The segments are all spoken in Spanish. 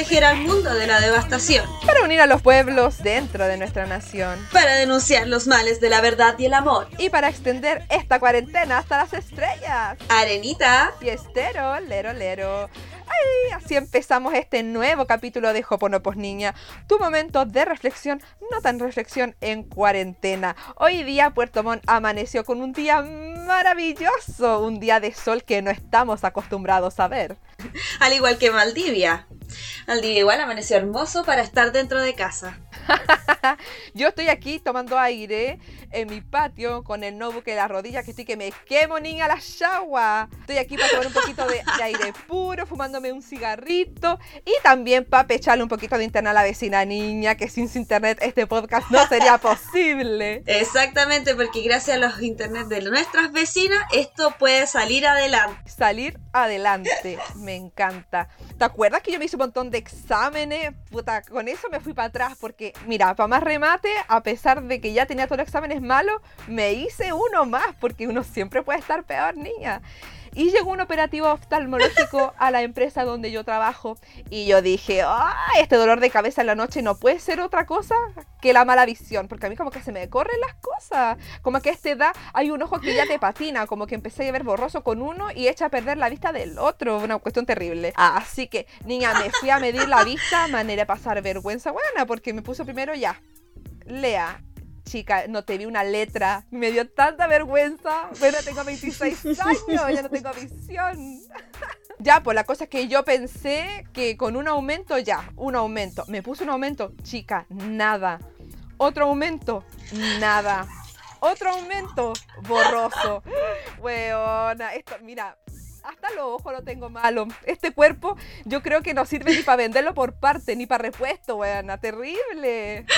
proteger al mundo de la devastación. Para unir a los pueblos dentro de nuestra nación. Para denunciar los males de la verdad y el amor. Y para extender esta cuarentena hasta las estrellas. Arenita. Y estero, lero, lero. Ay, así empezamos este nuevo capítulo de Joponopos Niña, tu momento de reflexión, no tan reflexión en cuarentena. Hoy día Puerto Montt amaneció con un día maravilloso, un día de sol que no estamos acostumbrados a ver. Al igual que Maldivia. Maldivia igual amaneció hermoso para estar dentro de casa. Yo estoy aquí tomando aire en mi patio con el notebook en la rodilla que estoy que me quemo niña la chagua. Estoy aquí para tomar un poquito de, aire puro, fumándome un cigarrito y también para pecharle un poquito de internet a la vecina niña que sin su internet este podcast no sería posible. Exactamente, porque gracias a los internet de nuestras vecinas esto puede salir adelante. Salir adelante, me encanta. ¿Te acuerdas que yo me hice un montón de exámenes? Puta, con eso me fui para atrás porque, mira, para más remate, a pesar de que ya tenía todos los exámenes malos, me hice uno más porque uno siempre puede estar peor, niña. Y llegó un operativo oftalmológico a la empresa donde yo trabajo y yo dije, ¡ah! Este dolor de cabeza en la noche no puede ser otra cosa que la mala visión, porque a mí como que se me corren las cosas, como que a esta edad hay un ojo que ya te patina, como que empecé a ver borroso con uno y echa a perder la vista del otro, una cuestión terrible. Así que, niña, me fui a medir la vista, manera de pasar vergüenza buena, porque me puso primero ya, lea, chica, no te vi una letra. Me dio tanta vergüenza. Bueno, tengo 26 años, ya no tengo visión. ya, pues la cosa es que yo pensé que con un aumento, ya, un aumento. Me puse un aumento, chica, nada. Otro aumento, nada. Otro aumento, borroso. Weona, esto, mira, hasta los ojos lo tengo malo. Este cuerpo yo creo que no sirve ni para venderlo por parte, ni para repuesto, weona. Terrible.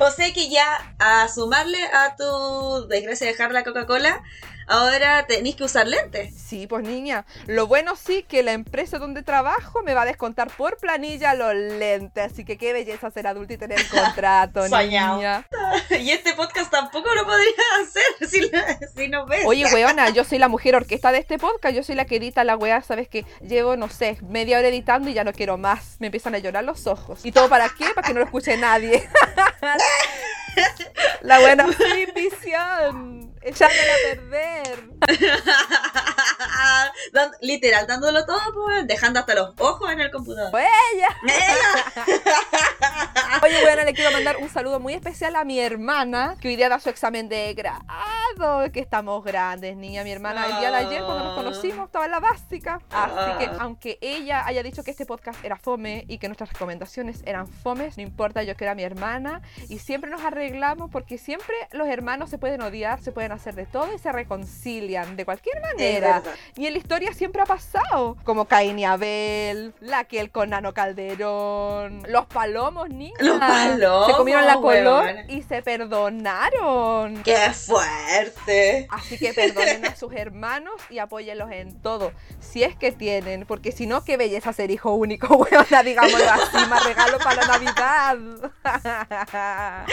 O sea que ya a sumarle a tu desgracia de dejar la Coca-Cola, ahora tenéis que usar lentes. Sí, pues niña. Lo bueno sí que la empresa donde trabajo me va a descontar por planilla los lentes. Así que qué belleza ser adulto y tener contrato, niña. Y este podcast tampoco lo podría hacer si, si no ves. Oye, weona, yo soy la mujer orquesta de este podcast. Yo soy la que edita la weá. Sabes que llevo, no sé, media hora editando y ya no quiero más. Me empiezan a llorar los ojos. ¿Y todo para qué? Para que no lo escuche nadie. la buena visión. Echándola a perder. Literal, dándolo todo, pues, dejando hasta los ojos en el computador. Oye, bueno, le quiero mandar un saludo muy especial a mi hermana, que hoy día da su examen de grado, que estamos grandes, niña. Mi hermana, el día de ayer, cuando nos conocimos, estaba en la básica. Así que, aunque ella haya dicho que este podcast era fome y que nuestras recomendaciones eran fomes, no importa, yo quiero a mi hermana y siempre nos arreglamos porque siempre los hermanos se pueden odiar, se pueden hacer de todo y se reconcilian de cualquier manera. Y en la historia siempre ha pasado, como Caín y Abel, la que el con Nano Calderón, los palomos, niña. Los palomos. Se comieron la color y se perdonaron. ¡Qué fuerte! Así que perdonen a sus hermanos y apóyenlos en todo, si es que tienen, porque si no, qué belleza ser hijo único, weona, digámoslo así, más regalo para la Navidad.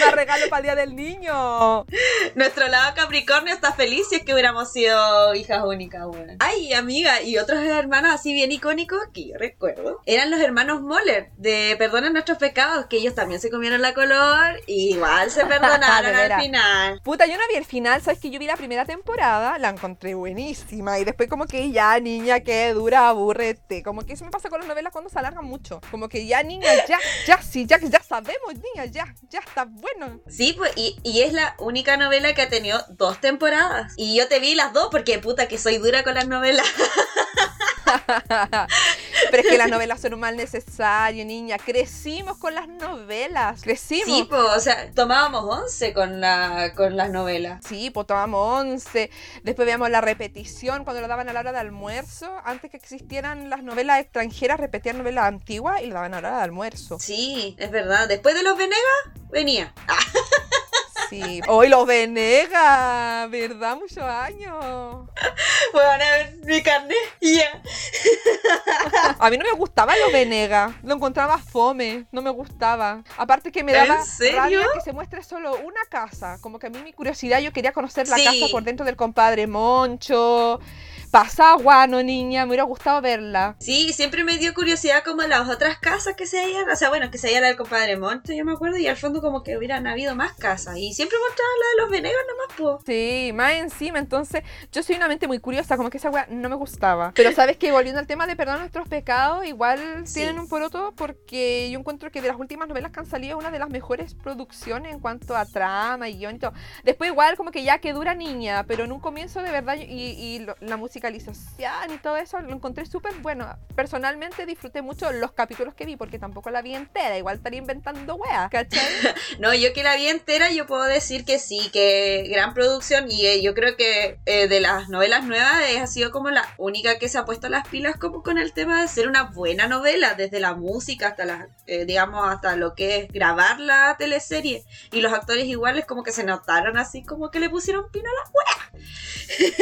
más regalo para el Día del Niño. Nuestro lado Capricornio está feliz si es que hubiéramos sido hijas únicas, weón. Ay, amiga, y otros hermanos así bien icónicos que yo recuerdo, eran los hermanos Moller, de Perdonen nuestros pecados, que ellos también se comieron la color y igual se perdonaron al final. Puta, yo no vi el final, sabes que yo vi la primera temporada, la encontré buenísima y después como que ya, niña, que dura, aburrete. Como que eso me pasa con las novelas cuando se alargan mucho. Como que ya, niña, ya, ya, sí, ya, ya sabemos, niña, ya, ya está bueno. Sí, pues, y, y es la única novela que ha tenido dos temporadas. Y yo te vi las dos porque puta que soy dura con las novelas. Pero es que las novelas son un mal necesario, niña. Crecimos con las novelas. Crecimos. Sí, pues, o sea, tomábamos once con, la, con las novelas. Sí, pues tomábamos once. Después veíamos la repetición cuando lo daban a la hora de almuerzo. Antes que existieran las novelas extranjeras, repetían novelas antiguas y lo daban a la hora de almuerzo. Sí, es verdad. Después de los Venegas, venía. Sí, hoy los Venegas, ¿verdad? Muchos años. Bueno, a ver mi carne ya. A mí no me gustaba los Venegas, lo encontraba fome, no me gustaba. Aparte que me daba rabia que se muestre solo una casa, como que a mí mi curiosidad, yo quería conocer la Sí. casa por dentro del compadre Moncho. Pasa guano, niña, me hubiera gustado verla. Sí, siempre me dio curiosidad como las otras casas que se veían, o sea, bueno, que se veía la del compadre Monte, yo me acuerdo, y al fondo como que hubieran habido más casas, y siempre mostraban la de los Venegas nomás, po. Sí, más encima, entonces yo soy una mente muy curiosa, como que esa weá no me gustaba. Pero sabes que volviendo al tema de perdón nuestros pecados, igual Sí. tienen un poroto porque yo encuentro que de las últimas novelas que han salido una de las mejores producciones en cuanto a trama y guion y todo. Después igual como que ya que dura niña, pero en un comienzo de verdad y, y la musicalización y todo eso lo encontré súper bueno. Personalmente disfruté mucho los capítulos que vi porque tampoco la vi entera, igual estaría inventando weas, ¿cachai? No, yo que la vi entera, yo puedo decir que sí, que gran producción, y eh, yo creo que eh, de las novelas nuevas eh, ha sido como la única que se ha puesto las pilas como con el tema de ser una buena novela, desde la música hasta la, eh, digamos, hasta lo que es grabar la teleserie. Y los actores iguales como que se notaron así como que le pusieron pino a la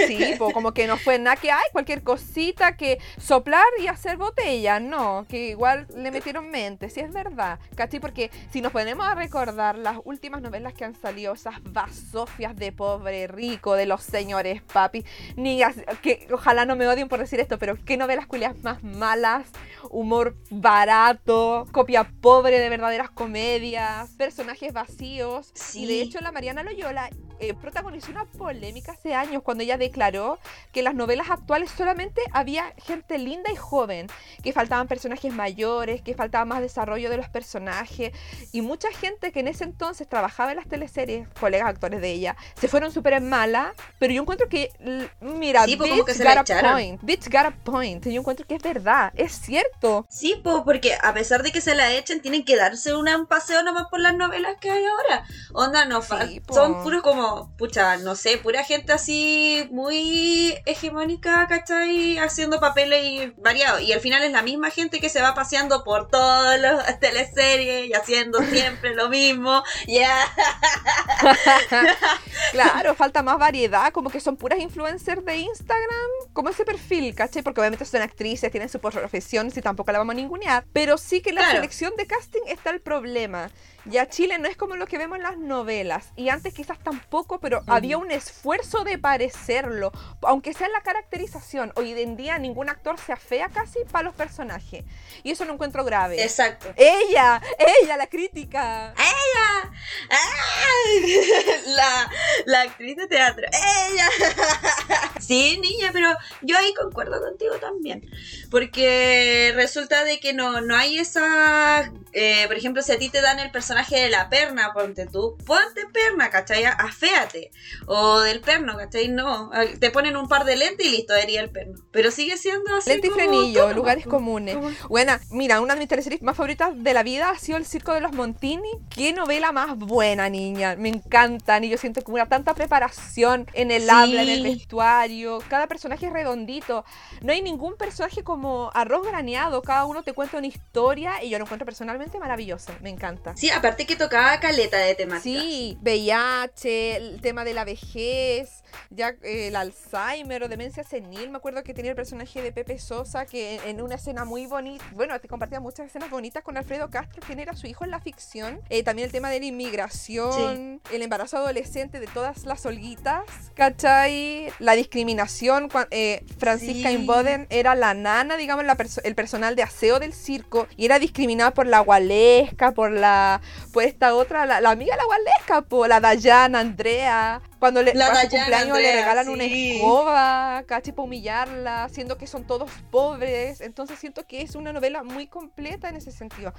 Sí, po, como que no fue nada que hay, cualquier cosita que soplar y hacer botella, no, que igual le metieron mente, sí es verdad, ¿cachai? Porque si nos ponemos a recordar las últimas novelas que han salido, esas basofias de pobre rico, de los señores papi, ni as- que ojalá no me odien por decir esto, pero qué novelas culias más malas, humor barato, copia pobre de verdaderas comedias, personajes vacíos, y de hecho la Mariana Loyola eh, protagonizó una polémica hace años cuando ella declaró que en las novelas actuales solamente había gente linda y joven, que faltaban personajes mayores, que faltaba más desarrollo de los personajes y mucha gente que en ese entonces trabajaba en las teleseries, colegas actores de ella, se fueron súper en mala, pero yo encuentro que, mira, Sí, que bitch la got a echaron. point, bitch got a point, yo encuentro que es verdad, es cierto. Sí, pues porque a pesar de que se la echen, tienen que darse una- un paseo nomás por las novelas que hay ahora. Onda, no Sí, po. son puros como, pucha, no sé, pura gente así muy hegemónica, ¿cachai? Haciendo papeles y variados. Y al final es la misma gente que se va paseando por todas las teleseries y haciendo siempre lo mismo. Ya. Claro, falta más variedad, como que son puras influencers de Instagram, como ese perfil, ¿cachai? Porque obviamente son actrices, tienen su profesión, si tampoco la vamos a ningunear, pero sí que en la Claro. selección de casting está el problema. Ya Chile no es como lo que vemos en las novelas, y antes quizás tampoco, pero Ujú. había un esfuerzo de parecerlo, aunque sea en la caracterización. Hoy en día ningún actor se afea casi para los personajes, y eso lo encuentro grave. Exacto. Ella, ella, la crítica. ¡Ella! ¡Ay! La, la actriz de teatro. ¡Ella! Sí, niña, pero yo ahí concuerdo contigo también. Porque resulta de que no, no hay esa... eh, por ejemplo, si a ti te dan el personaje de la perna, ponte tú, ponte perna, ¿cachai? Aféate. O del perno, ¿cachai? No. Te ponen un par de lentes y listo, sería el perno. Pero sigue siendo así. Lente y frenillo, lugares comunes. Buena, mira, una de mis teleseries más favoritas de la vida ha sido El Circo de los Montini. Qué novela más buena, niña. Me encantan y yo siento como una tanta preparación en el Sí. habla, en el vestuario. Cada personaje es redondito. No hay ningún personaje como arroz graneado. Cada uno te cuenta una historia y yo lo encuentro personalmente maravilloso. Me encanta. Sí, aparte que tocaba caleta de temáticas. Sí, VIH, el tema de la vejez, ya eh, el Alzheimer o demencia senil. Me acuerdo que tenía el personaje de Pepe Sosa que en, una escena muy bonita, bueno, te compartía muchas escenas bonitas con Alfredo Castro, quien era su hijo en la ficción. Eh, también el tema de la inmigración, el embarazo adolescente de todas las olguitas, ¿cachai? La discriminación. eh, Francisca Sí. Inboden era la nana, digamos, la perso- el personal de aseo del circo y era discriminada por la gualesca, por la por esta otra, la, la amiga de la gualesca, por la Dayana, Andrea. Cuando le, La para su Dayana, cumpleaños le Andrea, regalan una sí. escoba, ¿cachai? Para humillarla, siendo que son todos pobres. Entonces siento que es una novela muy completa en ese sentido.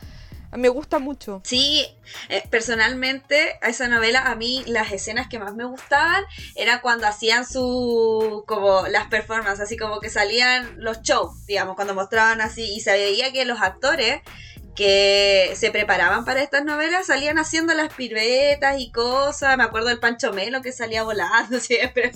Me gusta mucho. Sí, eh, personalmente a esa novela a mí las escenas que más me gustaban era cuando hacían su como las performances, así como que salían los shows, digamos, cuando mostraban así y se veía que los actores que se preparaban para estas novelas salían haciendo las piruetas y cosas, me acuerdo del Pancho Melo que salía volando siempre.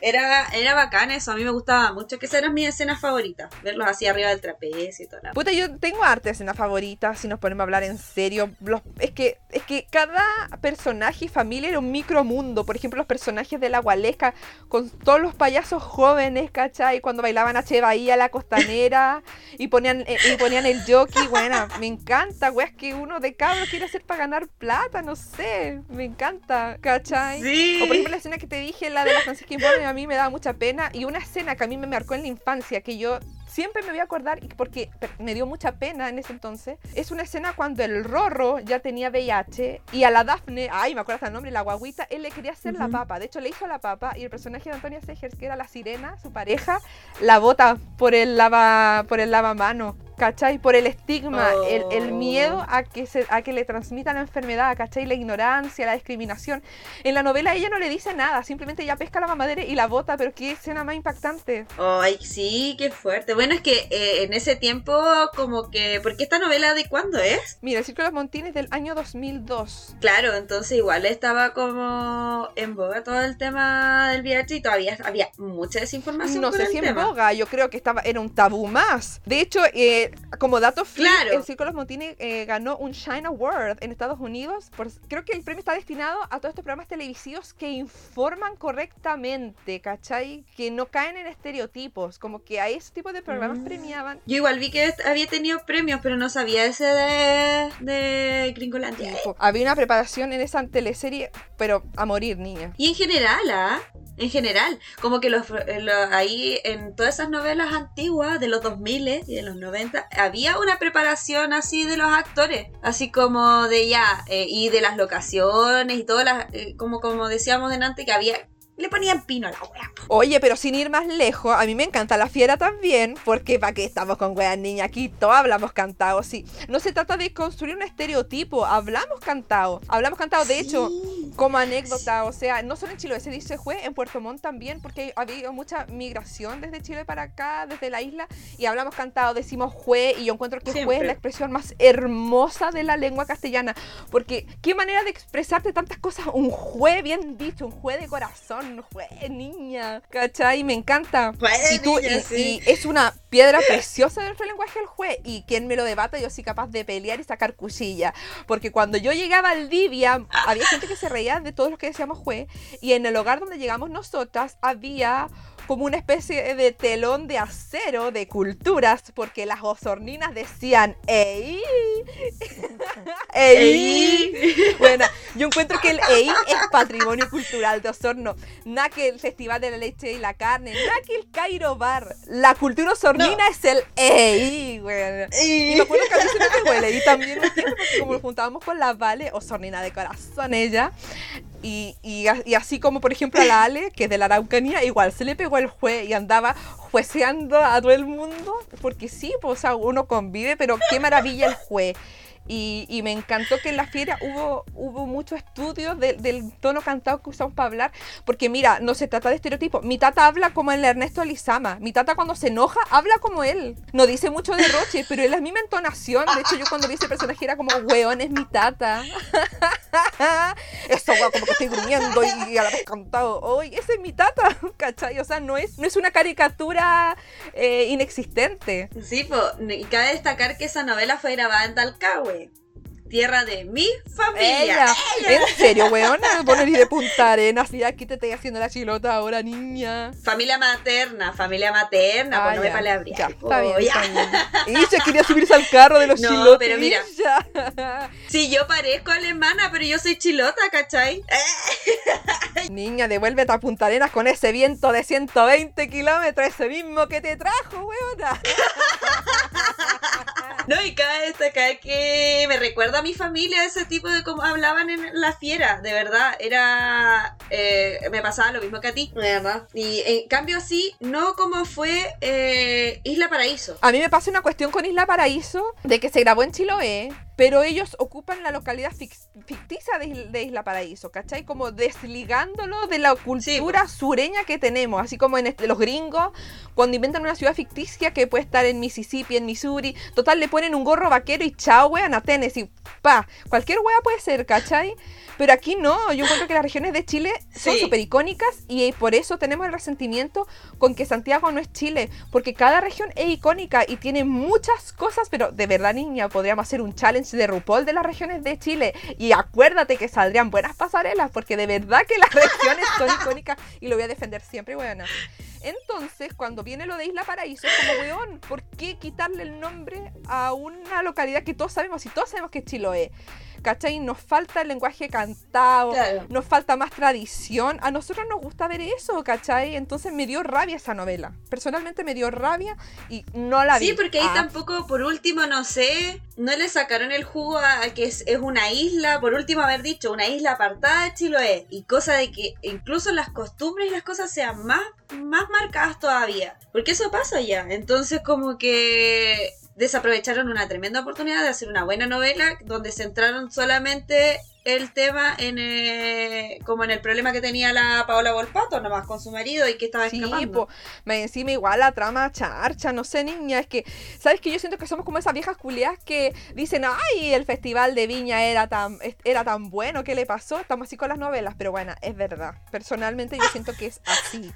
Era era bacán eso, a mí me gustaba mucho, que esas eran mis escenas favoritas, verlos así arriba del trapecio y toda la Puta, yo tengo arte escena favorita, si nos ponemos a hablar en serio. Los- es, que, es que cada personaje y familia era un micromundo. Por ejemplo, los personajes de la Gualesca, con todos los payasos jóvenes, ¿cachai? Cuando bailaban H. Bahía, la costanera, y ponían, eh, y ponían el jockey. Bueno, me encanta, weas que uno de cabros quiere hacer para ganar plata, no sé, me encanta, ¿cachai? Sí. O por ejemplo la escena que te dije, la de la Francisca Informe, a mí me daba mucha pena. Y una escena que a mí me marcó en la infancia, que yo siempre me voy a acordar, porque me dio mucha pena en ese entonces, es una escena cuando el Rorro ya tenía VIH y a la Dafne, ay, me acuerdo hasta el nombre, la guaguita, él le quería hacer la Ujú. papa. De hecho, le hizo la papa y el personaje de Antonia Segers, que era la sirena, su pareja, la bota por el lava, por el lavamano. ¿Cachai? Por el estigma, el, el Oh. miedo a que, se, a que le transmitan la enfermedad, ¿cachai? La ignorancia, la discriminación. En la novela ella no le dice nada, simplemente ella pesca la mamadera y la bota, pero qué escena más impactante. Ay, sí, qué fuerte. Bueno, es que eh, en ese tiempo, como que. ¿Por qué esta novela de cuándo es? Mira, el Círculo de los Montines del año 2002. Claro, entonces igual estaba como en boga todo el tema del VIH y todavía había mucha desinformación. No sé si en boga, yo creo que estaba, era un tabú más. De hecho, eh, como dato freak, Claro. el Círculo de los Montines eh, ganó un Shine Award en Estados Unidos. por- creo que el premio está destinado a todos estos programas televisivos que informan correctamente, ¿cachai? Que no caen en estereotipos, como que a ese tipo de programas Mm. premiaban. Yo igual vi que había tenido premios, pero no sabía ese de, de Gringolandia. Había una preparación en esa teleserie, pero a morir, niña. Y en general, ¿ah? En general, como que los, eh, los- ahí en todas esas novelas antiguas de los 2000 y de los 90, había una preparación así de los actores, así como de ya, eh, y de las locaciones y todas las, eh, como, como decíamos delante, que había, le ponían pino a la wea. Oye, pero sin ir más lejos, a mí me encanta la fiera también, porque ¿para qué estamos con weas niña? Aquí todos hablamos cantado, sí. No se trata de construir un estereotipo, hablamos cantado. Hablamos cantado, de hecho, como anécdota, o sea, no solo en Chiloé se dice jue, en Puerto Montt también, porque ha habido mucha migración desde Chile para acá, desde la isla, y hablamos cantado, decimos jue, y yo encuentro que jue es Siempre. la expresión más hermosa de la lengua castellana, porque qué manera de expresarte tantas cosas, un jue bien dicho, un jue de corazón, un jue niña, ¿cachai? Me encanta. Jue de y tú, niña, y- sí. y es una piedra preciosa de nuestro lenguaje el jue, y quien me lo debata, yo soy capaz de pelear y sacar cuchilla, porque cuando yo llegaba al Valdivia, había gente que se reía de todos los que decíamos jue, y en el hogar donde llegamos nosotras había como una especie de telón de acero de culturas, porque las osorninas decían ¡Ey! ¡Ey! Bueno, yo encuentro que el EI es patrimonio cultural de Osorno. Nada que el Festival de la Leche y la Carne, nada que el Cairo Bar. La cultura osornina es el EI, bueno. Y me acuerdo que a mí se me el EI también porque como nos juntábamos con la Vale, osornina de corazón ella. Y, y, así como, por ejemplo, a la Ale, que es de la Araucanía, igual se le pegó el jue y andaba jueceando a todo el mundo. Porque sí, pues, o uno convive, pero qué maravilla el jue. Y, y me encantó que en la fiera hubo, hubo muchos estudios de- del tono cantado que usamos para hablar, porque mira, no se trata de estereotipos. Mi tata habla como el Ernesto Lizama. Mi tata cuando se enoja habla como él. No dice mucho de Roche, pero es la misma entonación. De hecho, yo cuando vi ese personaje era como, weón, es mi tata. Eso, weón, como que estoy y, y a la vez cantado. Oye, ese es mi tata, ¿cachai? O sea, no es, no es una caricatura eh, inexistente. Sí, po, y cabe destacar que esa novela fue grabada en Talcahué, tierra de mi familia. Ella. ¿En serio, weona? No eres de Punta Arenas y aquí te estoy haciendo la chilota ahora, niña. Familia materna, familia materna, Ah, pues no me ya. po, está bien, ya. está bien. Ella quería subirse al carro de los No, chilotes. pero mira. ella. Sí, yo parezco alemana, pero yo soy chilota, ¿cachai? Niña, devuélvete a Punta Arenas con ese viento de 120 kilómetros, ese mismo que te trajo, weona. No, y cabe destacar que me recuerda a mi familia ese tipo de cómo hablaban en la fiera, de verdad, era... eh, me pasaba lo mismo que a ti, de verdad. Y en cambio sí, no como fue eh, Isla Paraíso. A mí me pasa una cuestión con Isla Paraíso, de que se grabó en Chiloé, pero ellos ocupan la localidad ficticia de, Isla- Paraíso, ¿cachai? Como desligándolo de la cultura sureña que tenemos, así como en este- los gringos, cuando inventan una ciudad ficticia que puede estar en Mississippi, en Missouri, total le ponen un gorro vaquero y chao, weón, a Tennessee, pa, cualquier wea puede ser, ¿cachai? Pero aquí no, yo encuentro que las regiones de Chile son Sí. súper icónicas y por eso tenemos el resentimiento con que Santiago no es Chile, porque cada región es icónica y tiene muchas cosas, pero de verdad, niña, podríamos hacer un challenge de RuPaul de las regiones de Chile y acuérdate que saldrían buenas pasarelas, porque de verdad que las regiones son icónicas y lo voy a defender siempre, bueno. Entonces, cuando viene lo de Isla Paraíso, es como, weón, ¿por qué quitarle el nombre a una localidad que todos sabemos y todos sabemos que es Chiloé? ¿Cachai? Nos falta el lenguaje cantado, Claro. nos falta más tradición. A nosotros nos gusta ver eso, ¿cachai? Entonces me dio rabia esa novela. Personalmente me dio rabia y no la vi. Sí, porque ahí Ah, tampoco, por último, no sé, no le sacaron el jugo a, a que es, es una isla, por último haber dicho, una isla apartada de Chiloé, y cosa de que incluso las costumbres y las cosas sean más, más marcadas todavía, porque eso pasa ya, entonces como que desaprovecharon una tremenda oportunidad de hacer una buena novela donde centraron solamente el tema en eh, como en el problema que tenía la Paola Volpato nomás con su marido y que estaba Sí, escapando. po, me encima igual la trama charcha, no sé, niña, es que, ¿sabes que Yo siento que somos como esas viejas culiadas que dicen, ay, el festival de Viña era tan, era tan bueno, ¿qué le pasó? Estamos así con las novelas, pero bueno, es verdad. Personalmente yo siento que es así,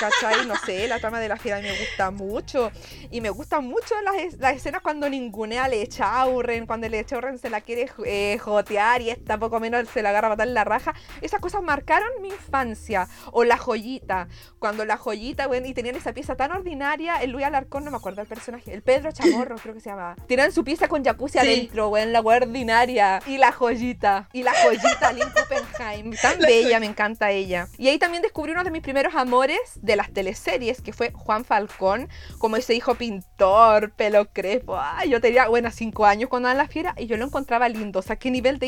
¿cachai? No sé, la trama de la gira me gusta mucho, y me gustan mucho las, las escenas cuando ningunea a Lechaurren, cuando Lechaurren se la quiere eh, jotear y esta poco menos se la agarra a matar en la raja. Esas cosas marcaron mi infancia. O la joyita, cuando la joyita, bueno, y tenían esa pieza tan ordinaria, el Luis Alarcón, no me acuerdo el personaje, el Pedro Chamorro creo que se llamaba. Tenían su pieza con jacuzzi Sí. adentro, weón, la ordinaria. Y la joyita, y la joyita, Lynn Kuppenheim. Tan La bella, me encanta ella. Y ahí también descubrí uno de mis primeros amores de las teleseries, que fue Juan Falcón, como ese hijo pintor, pelo crespo. Ay, yo tenía, bueno, cinco años cuando andaba en la fiera y yo lo encontraba lindo. O sea, qué nivel de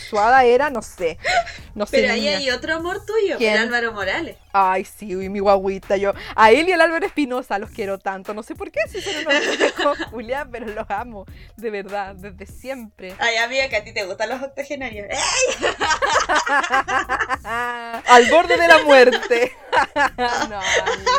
hipersexuada era, no sé. No sé. Pero ahí niña. hay otro amor tuyo, ¿Quién? el Álvaro Morales. Ay, sí, uy, mi guaguita, yo. A él y al Álvaro Espinosa los quiero tanto. No sé por qué, si son unos Julián, pero los amo. De verdad, desde siempre. Ay, amiga, que a ti te gustan los octogenarios. ¡Eh! Al borde de la muerte. no, amiga.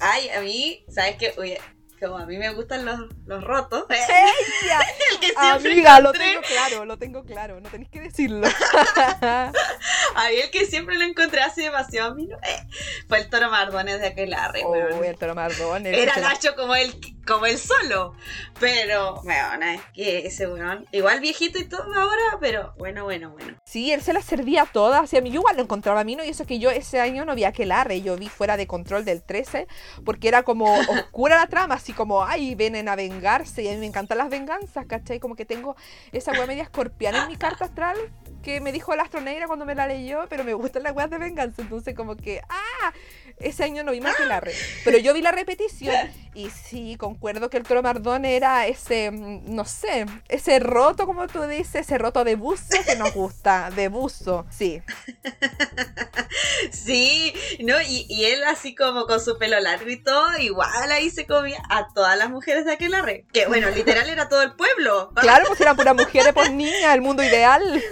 Ay, a mí, ¿sabes qué? Oye, como a mí me gustan los, los rotos. ¡Ella! El que siempre Amiga, lo encontré- tengo claro, lo tengo claro. No tenéis que decirlo. A mí el que siempre lo encontré así demasiado a mí, no, eh, fue el toro Mardones de aquel arre, Oh, el Toro Mardón, el Era Nacho como él, como él solo. Pero, weón, es que ese weón, igual viejito y todo ahora, pero bueno, bueno, bueno. Sí, él se las servía todas. Y a mí yo igual lo encontraba a mí, ¿no? Y eso que yo ese año no vi aquel arre. Yo vi fuera de control del 13, porque era como oscura la trama, así como, ay, vienen a vengarse. Y a mí me encantan las venganzas, ¿cachai? Como que tengo esa wea media escorpiana en mi carta astral que me dijo el astro negra cuando me la leyó, pero me gustan las weas de venganza. Entonces, como que, ah, ese año no vi más que la re. Pero yo vi la repetición y sí, concuerdo que el Toro Mardón era ese, mm, no sé, ese roto, como tú dices, ese roto de buzo que nos gusta, de buzo, sí. Sí, ¿no? Y, y él así como con su pelo largo y todo, igual ahí se comía a todas las mujeres de aquel arre. Que bueno, literal era todo el pueblo. Claro, pues eran puras mujeres, pues niña, el mundo ideal.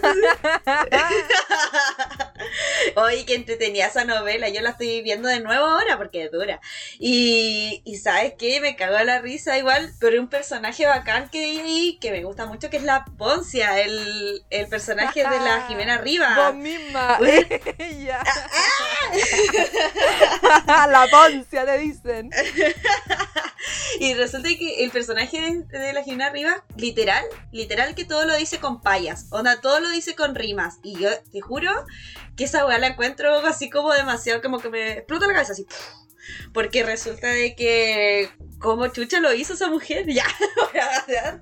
Oye, que entretenía esa novela. Yo la estoy viendo de nuevo ahora porque es dura. Y, y ¿sabes qué? Me cagó la risa igual, pero un personaje bacán que que me gusta mucho, que es la Poncia, el, el personaje de la Jimena Vos Rivas. misma, Uy. ella. La poncia, te dicen. Y resulta que el personaje de, de la Jimena Rivas, literal, literal que todo lo dice con payas. Onda, todo lo dice con rimas. Y yo te juro que esa weá la encuentro así como demasiado, como que me explota la cabeza así. Porque resulta de que como chucha lo hizo esa mujer, ya,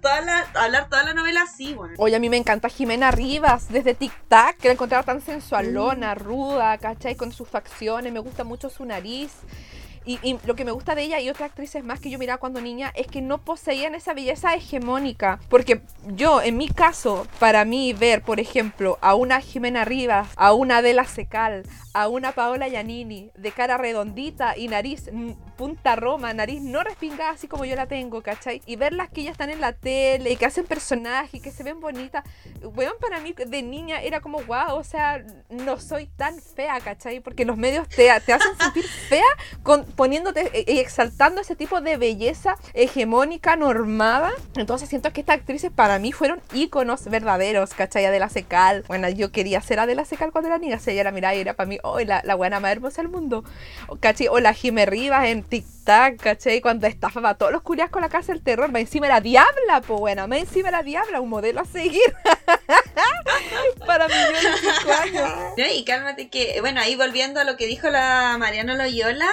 toda la, hablar toda la novela así, bueno. Oye, a mí me encanta Jimena Rivas, desde Tic Tac, que la encontraba tan sensualona, ruda, ¿cachai? Con sus facciones, me gusta mucho su nariz. Y, y lo que me gusta de ella y otras actrices más que yo miraba cuando niña es que no poseían esa belleza hegemónica. Porque yo, en mi caso, para mí ver, por ejemplo, a una Jimena Rivas, a una Adela Secal, a una Paola Giannini, de cara redondita y nariz punta roma, nariz no respingada así como yo la tengo, ¿cachai? Y verlas que ya están en la tele y que hacen personajes, que se ven bonitas. Weón, para mí de niña era como, wow, o sea, no soy tan fea, ¿cachai? Porque los medios te, te hacen sentir fea con, poniéndote y exaltando ese tipo de belleza hegemónica, normada. Entonces siento que estas actrices para mí fueron íconos verdaderos, ¿cachai? Adela Secal. Bueno, yo quería ser Adela Secal cuando era niña. Sea, ella era, mira, y era para mí, oh, la, la buena más hermosa del mundo. ¿Cachai? O la Jime Rivas en Tic Tac, ¿cachai? Cuando estafaba a todos los curias con la casa del terror. Más encima era diabla, pues bueno, más encima era diabla, un modelo a seguir. para yo de 5 años. Y cálmate que, bueno, ahí volviendo a lo que dijo la Mariana Loyola,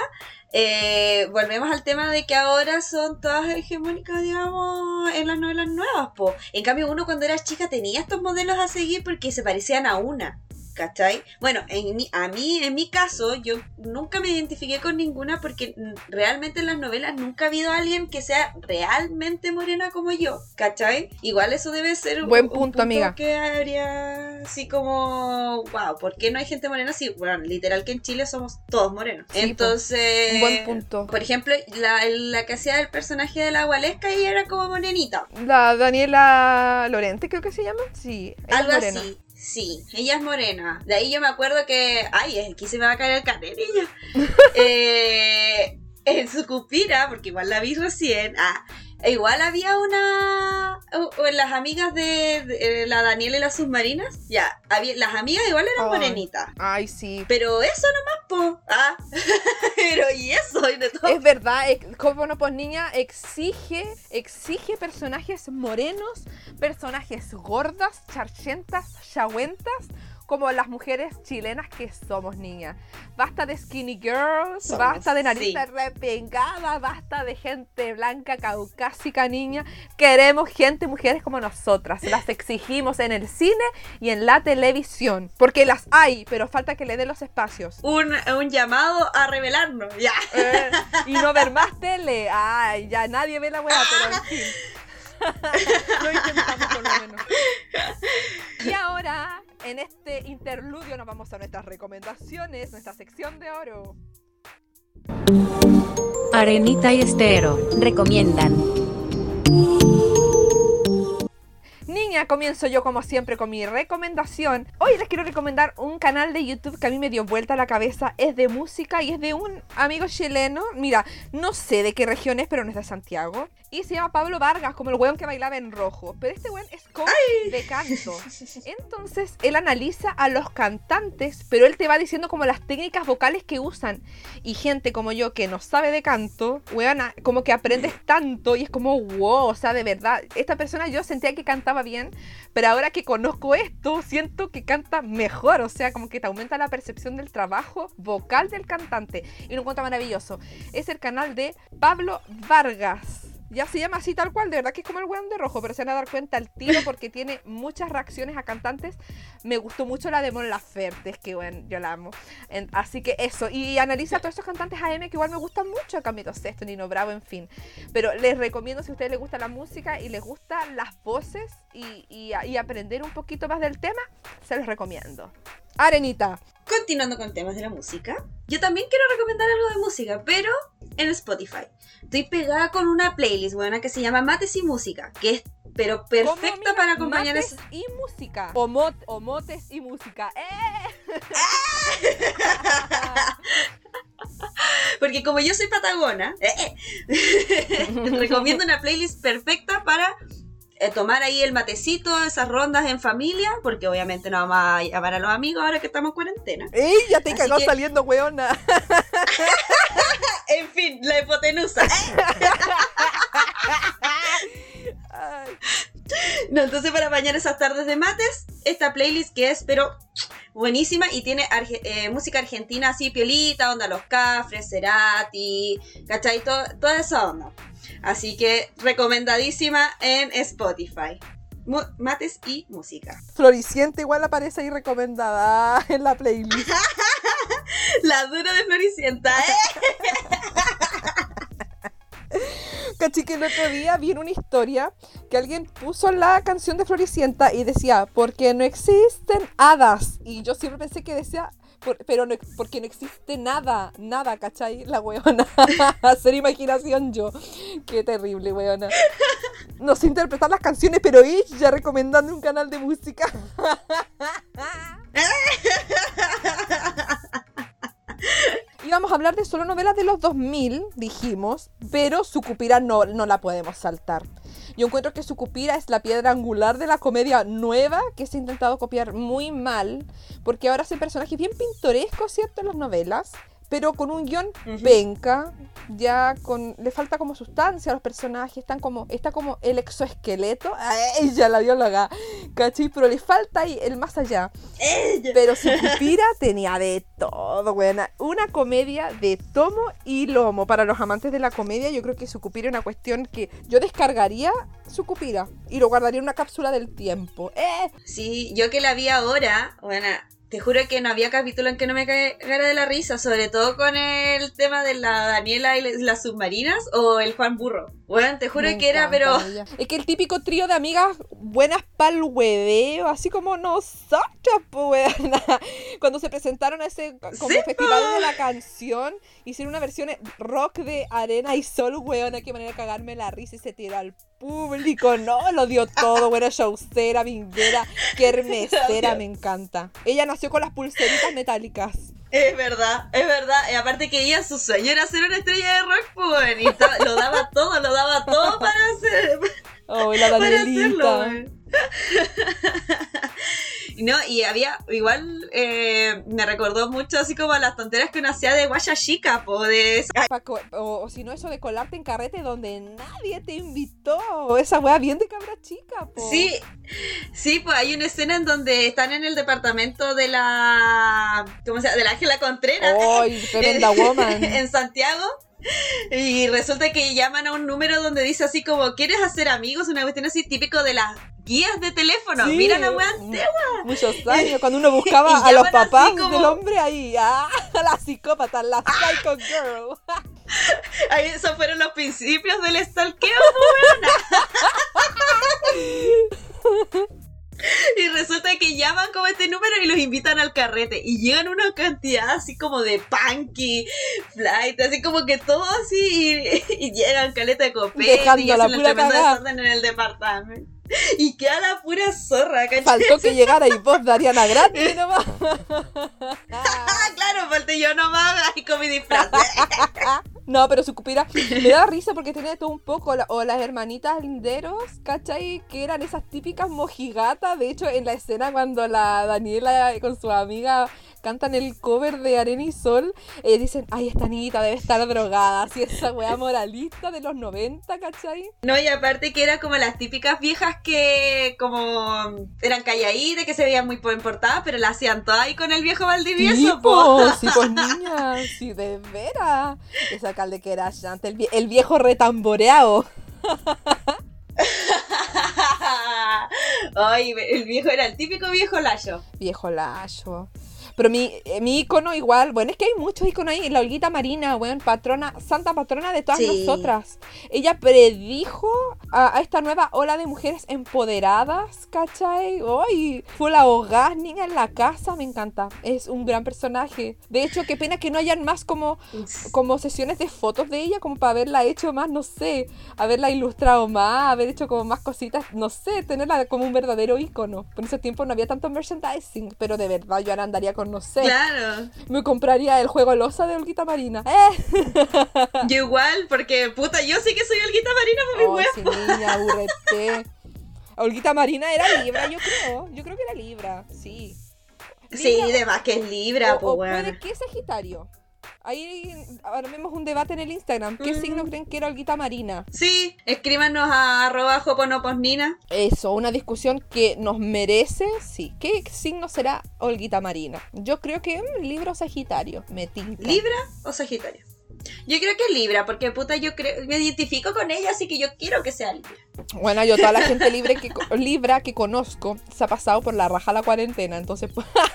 eh, volvemos al tema de que ahora son todas hegemónicas, digamos, en las novelas nuevas, po. En cambio, uno cuando era chica tenía estos modelos a seguir porque se parecían a una. ¿Cachai? Bueno, en mi, a mí, en mi caso, yo nunca me identifiqué con ninguna porque realmente en las novelas nunca ha habido alguien que sea realmente morena como yo, ¿cachai? Igual eso debe ser un Buen un punto, amiga. que habría así como, wow, ¿por qué no hay gente morena? Sí, bueno, literal que en Chile somos todos morenos. Sí. Entonces, Un buen punto. por ejemplo, la, la que hacía el personaje de la Gualesca, ella era como morenita. La Daniela Lorente, creo que se llama. Sí, Algo morena. así. Sí, ella es morena. De ahí yo me acuerdo que. Ay, aquí se me va a caer el niña. eh, en su cupira, porque igual la vi recién. Ah, e igual había una. o- las amigas de, de la Daniela y las submarinas. Ya, había, las amigas igual eran morenitas. Ay, sí. Pero eso nomás, po. Ah, pero y eso, y de todo. Es verdad, como no, pues niña, exige, exige personajes morenos, personajes gordas, charchentas, chahuentas, como las mujeres chilenas que somos, niña. Basta de skinny girls, Somos, basta de nariz sí. repengada, basta de gente blanca, caucásica, niña. Queremos gente, mujeres como nosotras. Las exigimos en el cine y en la televisión. Porque las hay, pero falta que le den los espacios. Un, un llamado a revelarnos, ya. Eh, y no ver más tele. Ay, ya nadie ve la weá, pero en fin. Lo intentamos por lo menos. Y ahora, en este interludio, nos vamos a nuestras recomendaciones, nuestra sección de oro. Arenita y Estero recomiendan. Niña, comienzo yo como siempre con mi recomendación. Hoy les quiero recomendar un canal de YouTube que a mí me dio vuelta la cabeza. Es de música y es de un amigo chileno. Mira, no sé de qué región es, pero no es de Santiago. Y se llama Pablo Vargas, como el weón que bailaba en rojo. Pero este weón es coach de canto. Entonces, él analiza a los cantantes, pero él te va diciendo como las técnicas vocales que usan. Y gente como yo que no sabe de canto, weona, como que aprendes tanto y es como, wow, o sea, de verdad, esta persona yo sentía que cantaba bien, pero ahora que conozco esto, siento que canta mejor, o sea, como que te aumenta la percepción del trabajo vocal del cantante. Y lo encuentro maravilloso. Es el canal de Pablo Vargas. Ya se llama así tal cual, de verdad que es como el weón de rojo, pero se van a dar cuenta al tiro porque tiene muchas reacciones a cantantes. Me gustó mucho la de Mon Laferte, es que bueno, yo la amo. En- así que eso, y analiza a todos esos cantantes AM que igual me gustan mucho, Camilo Sesto, Nino Bravo, en fin. Pero les recomiendo si a ustedes les gusta la música y les gustan las voces y, y- y aprender un poquito más del tema, se los recomiendo. Arenita. Continuando con temas de la música, yo también quiero recomendar algo de música, pero en Spotify. Estoy pegada con una playlist buena que se llama Mates y Música, que es pero ¿Cómo, perfecta para acompañar Mates esa- y música. O, mot- o motes y música. ¡Eh! Porque como yo soy patagona, eh, eh, recomiendo una playlist perfecta para eh, tomar ahí el matecito, esas rondas en familia, porque obviamente no vamos a llamar a los amigos ahora que estamos en cuarentena. ¡Ey! Ya te Así cagó que- saliendo, weona. En fin, la hipotenusa. No, entonces para bañar esas tardes de mates, esta playlist que es, pero buenísima y tiene arge- eh, música argentina así, piolita, onda Los Cafres, Cerati, ¿cachai? To- toda esa onda. Así que recomendadísima en Spotify. Mu- mates y música. Floricienta igual aparece ahí recomendada en la playlist. La dura de Floricienta, ¿eh? Caché que el otro día vi en una historia que alguien puso la canción de Floricienta y decía, porque no existen hadas. Y yo siempre pensé que decía, por- pero no, porque no existe nada, nada, ¿cachai? La weona. Hacer imaginación yo. Qué terrible, weona. No sé interpretar las canciones, pero ella recomendando un canal de música. Hablar de solo novelas de los 2000, dijimos, pero Sucupira no, no la podemos saltar. Yo encuentro que Sucupira es la piedra angular de la comedia nueva que se ha intentado copiar muy mal, porque ahora hacen personajes bien pintorescos, ¿cierto? En las novelas, pero con un guion penca, ya con le falta como sustancia a los personajes, están como está como el exoesqueleto, ya la bióloga, ¿cachai? Pero le falta ahí el más allá. Pero Sucupira tenía de todo, buena. Una comedia de tomo y lomo. Para los amantes de la comedia, yo creo que Sucupira es una cuestión que yo descargaría Sucupira y lo guardaría en una cápsula del tiempo. ¡Eh! Sí, yo que la vi ahora, bueno, te juro que no había capítulo en que no me cagara de la risa, sobre todo con el tema de la Daniela y las submarinas o el Juan Burro. Bueno, te juro Me que era, pero... ella. Es que el típico trío de amigas buenas pa'l hueveo, así como nosotras, pues. Cuando se presentaron a ese como Sí, festival de la canción, hicieron una versión rock de arena y sol, weona, qué manera de cagarme la risa y se tiró al público, no, lo dio todo, buena showcera, vinguera, kermesera, me encanta. Ella nació con las pulseritas metálicas. Es verdad, es verdad. Y aparte que ella, su sueño era ser una estrella de rock, pues, y lo daba todo, lo daba todo para hacer, Oh, la para hacerlo. No, y había, igual eh, me recordó mucho así como a las tonteras que uno hacía de guaya chica, po, de esa- Pa' co- o, o si no, eso de colarte en carrete donde nadie te invitó. Esa wea bien de cabra chica, po. Sí, sí, pues hay una escena en donde están en el departamento de la, ¿cómo se llama? De la Ángela Contreras. ¡Ay, tremenda woman! en Santiago. Y resulta que llaman a un número donde dice así como, ¿quieres hacer amigos? Una cuestión así típico de las guías de teléfono. Sí, Mira la weá mu- Muchos años, cuando uno buscaba a los papás como- del hombre ahí, ¡ah! La psicópata, la psycho girl. Ahí esos fueron los principios del stalkeo, weona. Y resulta que llaman como este número y los invitan al carrete. Y llegan una cantidad así como de punky, flight, así como que todo así. Y, y llegan caleta de copete Dejando y la hacen desorden en el departamento. Y queda la pura zorra, ¿cachai? Faltó que llegara y vos Dariana Grande nomás. Ah, claro, falté yo nomás ahí con mi disfraz. No, pero su cupira me da risa porque tenía todo un poco. la- o las hermanitas linderos, ¿cachai? Que eran esas típicas mojigatas. De hecho, en la escena cuando la Daniela con su amiga cantan el cover de Arena y Sol, eh, dicen, ay, esta niñita debe estar drogada. Así esa wea moralista de los 90, ¿cachai? No, y aparte que era como las típicas viejas que como eran calladitas, que se veían muy importadas, pero la hacían todas ahí con el viejo Valdivieso, Sí, po. sí, pues niña, sí, de veras. Esa calde que era llante, el, vie- el viejo retamboreado. Ay, el viejo era el típico viejo layo. Viejo layo. Pero mi, eh, mi icono igual, bueno, es que hay muchos iconos ahí. La Olguita Marina, weón, patrona, santa patrona de todas Sí. nosotras. Ella predijo a, a esta nueva ola de mujeres empoderadas, ¿cachai? Ay, fue la hogar, niña en la casa, me encanta. Es un gran personaje. De hecho, qué pena que no hayan más como como sesiones de fotos de ella, como para haberla hecho más, no sé, haberla ilustrado más, haber hecho como más cositas, no sé, tenerla como un verdadero ícono. Por ese tiempo no había tanto merchandising, pero de verdad yo ahora andaría con, no sé, Claro. me compraría el juego Losa de Olguita Marina. ¡Eh! Yo igual, porque puta, yo sí que soy Olguita Marina por mi sí, niña, aburrete. Olguita Marina era Libra, yo creo. Yo creo que era Libra, sí. Sí, de más que es Libra, o, pues o puede que Sagitario. Ahí ahora vemos un debate en el Instagram. ¿Qué Mm. signo creen que era Olguita Marina? Sí, escríbanos a arroba joponoposnina. Eso, una discusión que nos merece, sí. ¿Qué signo será Olguita Marina? Yo creo que mm, Libra o Sagitario. Me tinca. ¿Libra o Sagitario? Yo creo que es Libra, porque puta, yo creo, me identifico con ella, así que yo quiero que sea Libra. Bueno, yo toda la gente libre que, Libra que conozco se ha pasado por la raja la cuarentena, entonces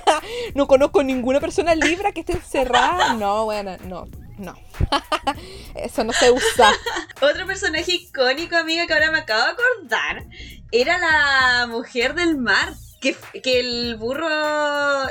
no conozco ninguna persona Libra que esté encerrada. No, bueno, no, no. Eso no se usa. Otro personaje icónico, amiga, que ahora me acabo de acordar, era la mujer del mar. Que, que el burro,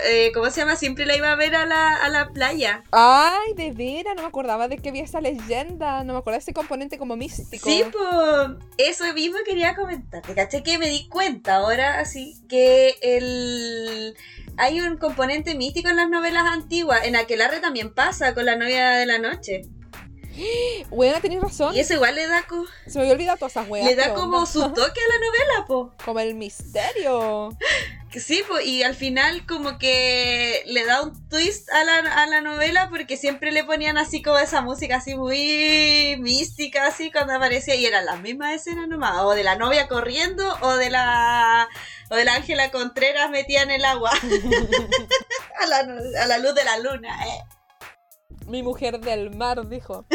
eh, ¿cómo se llama? Siempre la iba a ver a la, a la playa. Ay, de veras, no me acordaba de que había esa leyenda, no me acordaba de ese componente como místico. Sí, pues eso mismo quería comentar. Te caché que me di cuenta ahora, así que el hay un componente místico en las novelas antiguas. En Aquelarre también pasa con la novia de la noche. Weona, tenés razón. Y eso igual le da, co- Se me había olvidado todas esas weas. le da ¿qué como onda? su toque a la novela, po. Como el misterio. Sí, po, y al final como que le da un twist a la, a la novela porque siempre le ponían así como esa música así muy mística así cuando aparecía y eran las mismas escenas nomás, o de la novia corriendo o de la o de la Ángela Contreras metida en el agua a, la, a la luz de la luna. eh. Mi mujer del mar dijo.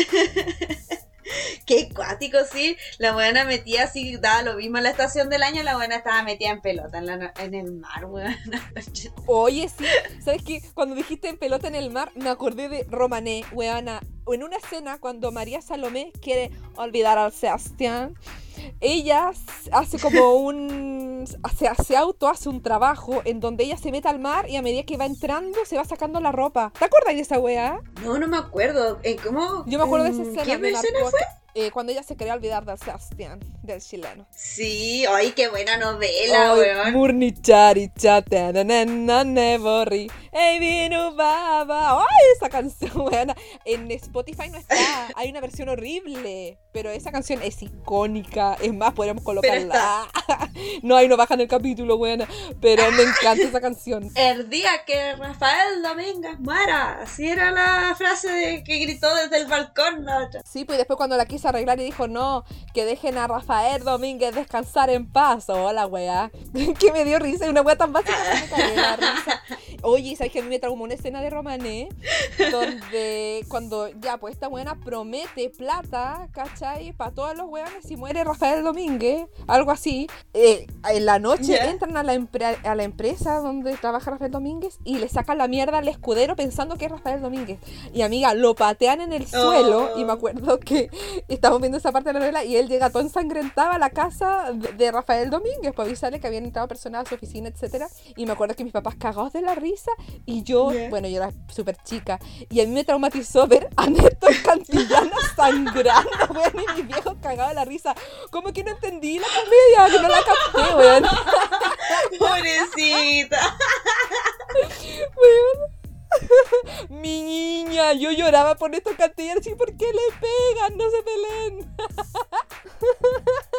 Qué cuático, sí. La buena metía así, daba lo mismo en la estación del año, la buena estaba metida en pelota en, la- en el mar, weón. Oye, sí. ¿Sabes qué? Cuando dijiste en pelota en el mar, me acordé de Romané, weana. En una escena, cuando María Salomé quiere olvidar al Sebastián, ella hace como un. Se, se auto hace un trabajo en donde ella se mete al mar y a medida que va entrando se va sacando la ropa. ¿Te acuerdas de esa weá? No, no me acuerdo. Eh, ¿Cómo? Yo me acuerdo de esa ¿En escena. ¿Qué de escena fue? Eh, cuando ella se quería olvidar del Sebastián, del chileno. Sí, ay, qué buena novela, weón. Murnichari vino baba. Ay, esa canción, weona. En Spotify no está. Hay una versión horrible. Pero esa canción es icónica. Es más, podríamos colocarla. no, ahí no bajan el capítulo, weona. Pero me encanta esa canción. El día que Rafael Domínguez muera. Así era la frase de que gritó desde el balcón la otra. Sí, pues después cuando la quiso arreglar y dijo, no, que dejen a Rafael Domínguez descansar en paz. Hola, weá. que me dio risa. y Una weá tan básica que me cagué la risa. Oye, ¿sabes que a mí me traumó una escena de Romané? Donde cuando ya, pues esta buena promete plata, ¿cachai? Para todos los weones si muere Rafael Domínguez, algo así. Eh, en la noche entran a la, a la empresa donde trabaja Rafael Domínguez y le sacan la mierda al escudero pensando que es Rafael Domínguez. Y amiga, lo patean en el suelo Oh. y me acuerdo que estamos viendo esa parte de la novela y él llega todo ensangrentado a la casa de, Rafael Domínguez para avisarle que habían entrado personas a su oficina, etcétera Y me acuerdo que mis papás cagados de la risa y yo, bueno, yo era súper chica y a mí me traumatizó ver a Néstor Cantillana sangrando, weón, y mis viejos cagados de la risa. Como que no entendí la comedia, que no la capté, weón. Pobrecita. Mi niña, yo lloraba por Néstor Cantillana, así, ¿por qué le pegan? No se peleen.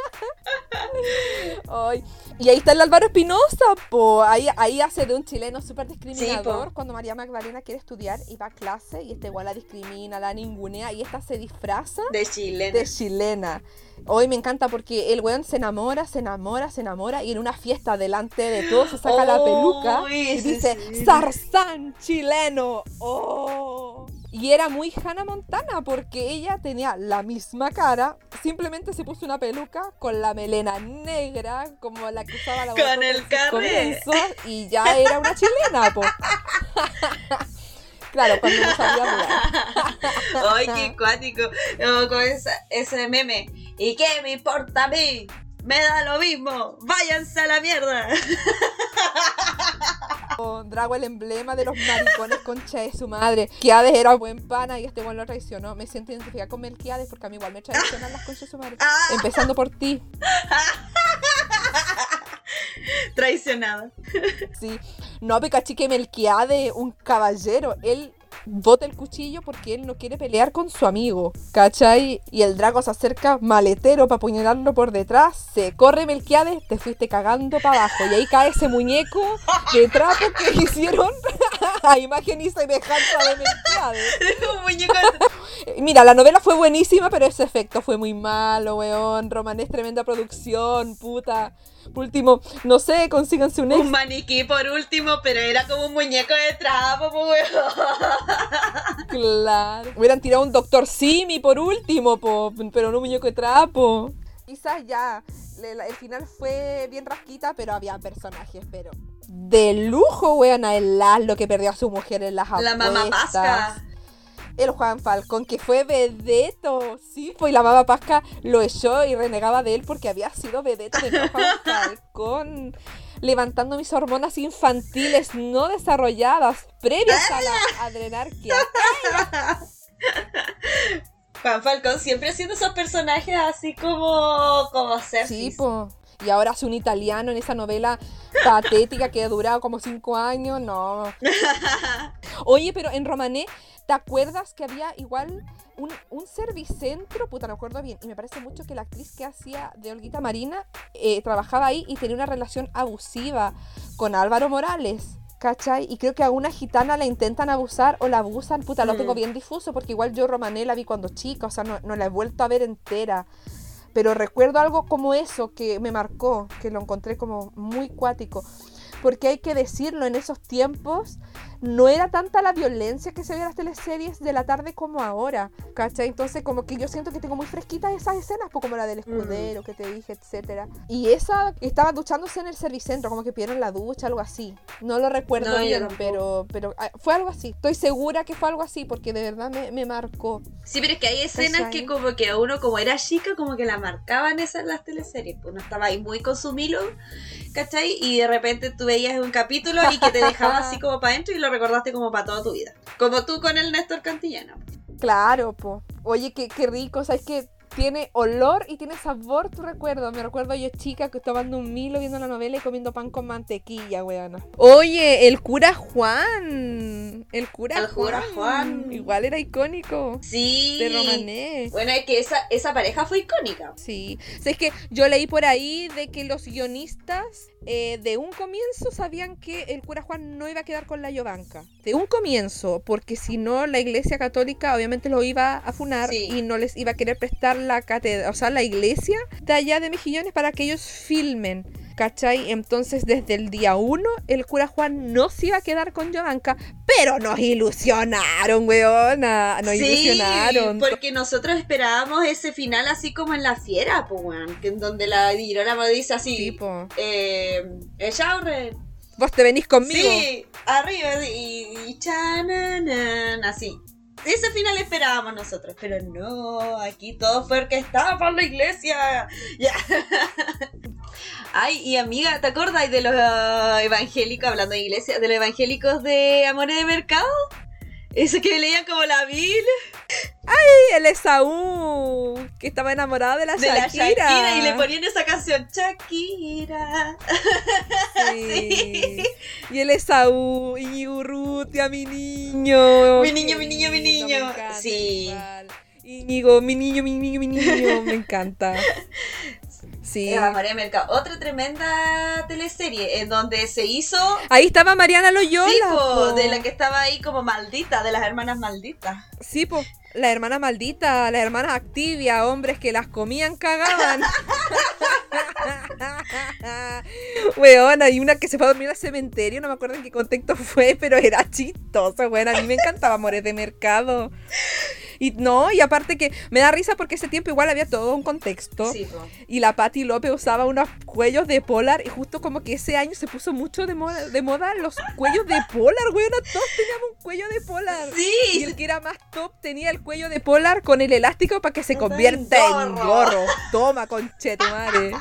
Ay, y ahí está el Álvaro Espinosa, po. Ahí, ahí hace de un chileno súper discriminador cuando María Magdalena quiere estudiar y va a clase y este igual la discrimina, la ningunea y esta se disfraza De Chile. de chilena. Hoy me encanta porque el weón se enamora, se enamora, se enamora y en una fiesta delante de todos se saca la peluca y dice sí. Zarzán chileno. Oh. Y era muy Hannah Montana porque ella tenía la misma cara, simplemente se puso una peluca con la melena negra como la que usaba la Con el comienzos, y ya era una chilena, po. claro, cuando no sabía hablar. Ay, qué cuático. Con esa- ese meme. ¿Y qué me importa a mí? Me da lo mismo. Váyanse a la mierda. Drago el emblema de los maricones concha de su madre. Kiades era buen pana y este weón lo traicionó. Me siento identificada con Melquiades porque a mí igual me traicionan las conchas de su madre. Ah, Empezando por ti, traicionada. sí. No, caché que Melquiades, un caballero, él bota el cuchillo porque él no quiere pelear con su amigo, ¿cachai? Y el Drago se acerca maletero para apuñalarlo por detrás, se corre Melquiades, te fuiste cagando para abajo. Y ahí cae ese muñeco de trapo que hicieron a imagen y semejanza de Melquiades. Un muñeco. Mira, la novela fue buenísima, pero ese efecto fue muy malo, weón. Romanés, tremenda producción, puta. Por último, no sé, consíganse un ex. Un maniquí por último, pero era como un muñeco de trapo, weón. Claro. Hubieran tirado un Doctor Simi por último, po, pero no un muñeco de trapo. Quizás ya, el final fue bien rasquita, pero había personajes, pero... De lujo, weón, a el Lalo que perdió a su mujer en las La mamá apuestas. El Juan Falcón, que fue vedeto, sí, pues y la mamá Pasca lo echó y renegaba de él porque había sido vedeto de Juan Falcón, levantando mis hormonas infantiles no desarrolladas previas a la adrenarquia. Juan Falcón siempre haciendo esos personajes así como. como sexys. Sí, po. Y ahora hace un italiano en esa novela patética que ha durado como cinco años. No. Oye, pero en Romané, ¿te acuerdas que había igual un, un servicentro? Puta, no me acuerdo bien. Y me parece mucho que la actriz que hacía de Olguita Marina eh, trabajaba ahí y tenía una relación abusiva con Álvaro Morales. ¿Cachai? Y creo que a una gitana la intentan abusar o la abusan. Puta, lo Mm. tengo bien difuso porque igual yo Romané la vi cuando chica, o sea, no, no la he vuelto a ver entera. Pero recuerdo algo como eso que me marcó, que lo encontré como muy cuático. Porque hay que decirlo, en esos tiempos no era tanta la violencia que se ve en las teleseries de la tarde como ahora, ¿cachai? Entonces como que yo siento que tengo muy fresquitas esas escenas, pues como la del escudero que te dije, etcétera. Y esa estaba duchándose en el servicentro, como que pidieron la ducha, algo así. No lo recuerdo No, bien, pero, pero ah, fue algo así. Estoy segura que fue algo así, porque de verdad me, me marcó. Sí, pero es que hay escenas ¿Cachai? que como que a uno como era chica, como que la marcaban esas las teleseries. Pues uno estaba ahí muy con su Milo, ¿cachai? Y de repente tú veías un capítulo y que te dejaba así como para adentro y lo recordaste como para toda tu vida. Como tú con el Néstor Cantillana. Claro, po. Oye, qué, qué rico, ¿sabes que Tiene olor y tiene sabor tu recuerdo. Me recuerdo yo chica que tomando un milo viendo la novela y comiendo pan con mantequilla, weona. Oye, el cura Juan. El cura El cura Juan. Igual era icónico. Sí. De Romané. Bueno, es que esa, esa pareja fue icónica. Sí. O sea, es que yo leí por ahí de que los guionistas eh, de un comienzo sabían que el cura Juan no iba a quedar con la Yovanca. De un comienzo, porque si no la iglesia católica obviamente lo iba a funar Sí. y no les iba a querer prestar la cátedra, o sea, la iglesia de allá de Mejillones para que ellos filmen. ¿Cachai? Entonces, desde el día uno, el cura Juan no se iba a quedar con Yovanca, pero nos ilusionaron, weona. Nos sí, ilusionaron. porque nosotros esperábamos ese final así como en la fiera, pues, weón, que en donde la Girolamo dice así, Tipo, eh, Echaurre, vos te venís conmigo. sí, arriba, y, y chananan, así. Ese final esperábamos nosotros, pero no, aquí todo fue orquestado por la iglesia. Ya. Ay, y amiga, ¿te acuerdas de los evangélicos, hablando de iglesia, de los evangélicos de Amores de Mercado? Eso que leían como la Biblia. Y el Esaú, que estaba enamorado de la de la Shakira. Y le ponían esa canción Shakira. Sí. Y el Esaú, y Urrutia, mi niño. Mi niño, mi niño, mi niño. Sí. igual. Íñigo, mi niño, mi niño, mi niño. Me encanta. Sí. María Mercado. Otra tremenda teleserie en donde se hizo. Ahí estaba Mariana Loyola. Sí, po, de la que estaba ahí como maldita, de las hermanas malditas. Sí, po. La hermana maldita, la hermana activia, hombres que las comían, cagaban. Weona, y una que se fue a dormir al cementerio, no me acuerdo en qué contexto fue, pero era chistosa, weona. A mí me encantaba Amores de Mercado. Y no, y aparte que me da risa porque ese tiempo igual había todo un contexto. Sí. Y la Patti López usaba unos cuellos de polar y justo como que ese año se puso mucho de moda, de moda los cuellos de polar, weona. Todos teníamos un cuello de polar. Y Sí, el que era más top tenía el cuello de polar con el elástico para que se convierta en gorro. Toma, conchetumare.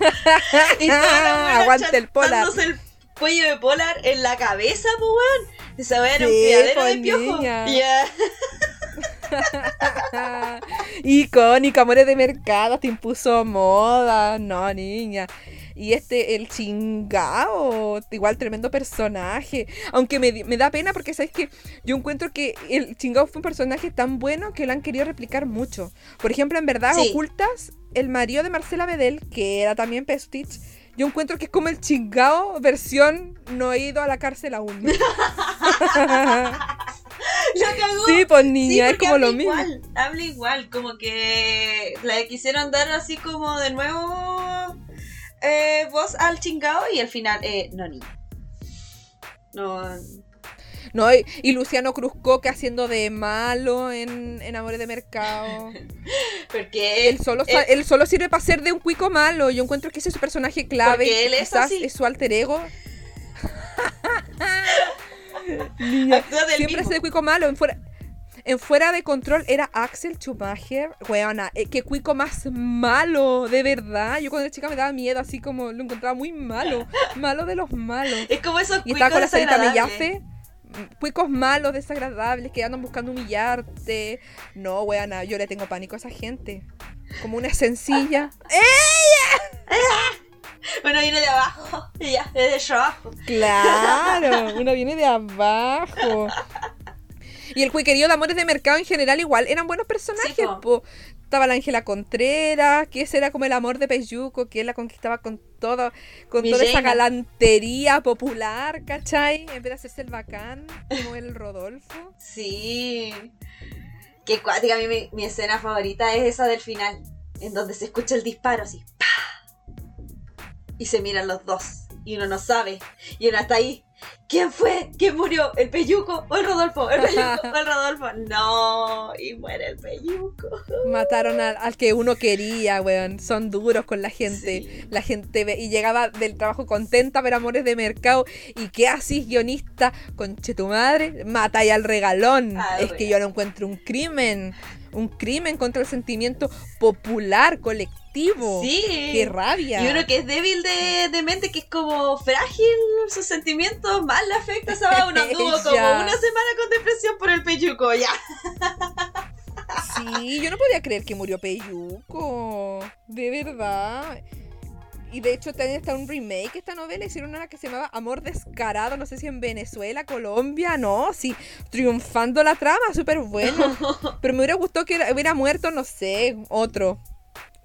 y Aguante el polar. el cuello de polar en la cabeza, pues, weón. Esa era un criadero po, de piojo. niña. Icónica, amores de mercado, te impuso moda. No, niña. Y este, el chingao, igual tremendo personaje. Aunque me, me da pena porque, ¿sabes que Yo encuentro que el chingao fue un personaje tan bueno que lo han querido replicar mucho. Por ejemplo, en verdad, Sí. ocultas, el marido de Marcela Bedel, que era también Pestich, yo encuentro que es como el chingao versión no he ido a la cárcel aún. La cagó. sí, pues Sí, niña, es como lo mismo. igual, habla igual, como que la quisieron dar así como de nuevo eh, voz al chingao y al final, eh, no niña. No, No, y, y Luciano Cruzco que haciendo de malo en, en Amores de Mercado. porque Él solo, él solo sirve para ser de un cuico malo. Yo encuentro que ese es su personaje clave. Porque él es así. es su alter ego. Niña, siempre mismo. de cuico malo. En fuera, en fuera de control era Axel Schumacher. Weona, eh, qué cuico más malo, de verdad. Yo cuando era chica me daba miedo, así como lo encontraba muy malo. Malo de los malos. Es como esos Y estaba con la desagradables. Mellafe. Cuicos malos, desagradables, que andan buscando humillarte. No, weana, yo le tengo pánico a esa gente. Como una sencilla. ¡Ella! Uno viene de abajo y ya, desde abajo. Claro, uno viene de abajo. Y el cuiquerío de amores de mercado en general igual eran buenos personajes. Sí, po. po. Estaba la Ángela Contreras, que ese era como el amor de Peyuco, que él la conquistaba con todo, con toda esa galantería popular, ¿cachai? En vez de hacerse el bacán, como el Rodolfo. Sí. Qué cuática, a mí mi, mi escena favorita es esa del final, en donde se escucha el disparo así. ¡pa! Y se miran los dos. Y uno no sabe. Y uno está ahí. ¿Quién fue? ¿Quién murió? ¿El peyuco o el Rodolfo? ¿El peyuco o el Rodolfo? No. Y muere el peyuco. Mataron al, al que uno quería, weón. Son duros con la gente. Sí. La gente ve- y llegaba del trabajo contenta ver amores de mercado. ¿Y qué haces, guionista? Conche tu madre, mata y al regalón. Al es que yo lo encuentro un crimen. Un crimen contra el sentimiento popular, colectivo. Sí. Qué rabia. Y uno que es débil de, de mente, que es como frágil, sus sentimientos más le afecta. Esa uno anduvo como una semana con depresión por el peyuco, ya. Sí, yo no podía creer que murió Peyuco. De verdad. Y de hecho también está un remake esta novela. Hicieron una que se llamaba Amor Descarado. No sé si en Venezuela, Colombia. No, sí. Triunfando la trama. Súper bueno. Pero me hubiera gustado que era- hubiera muerto, no sé, otro.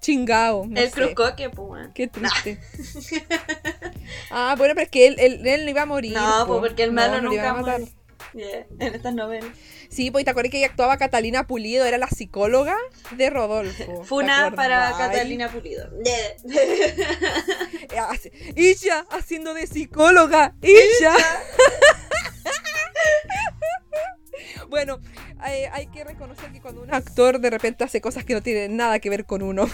Chingao. No el cruzcoque, pues. Qué triste. ah, bueno, pero es que él, él, él no iba a morir. No, po. pues porque el malo No, le iban a nunca matar. Yeah, en estas novelas. Sí, pues ¿y te acuerdas que ella actuaba Catalina Pulido, era la psicóloga de Rodolfo. ¿te Funa para? Catalina Pulido. Ella haciendo de psicóloga. Ella. bueno, hay, hay que reconocer que cuando un actor de repente hace cosas que no tienen nada que ver con uno.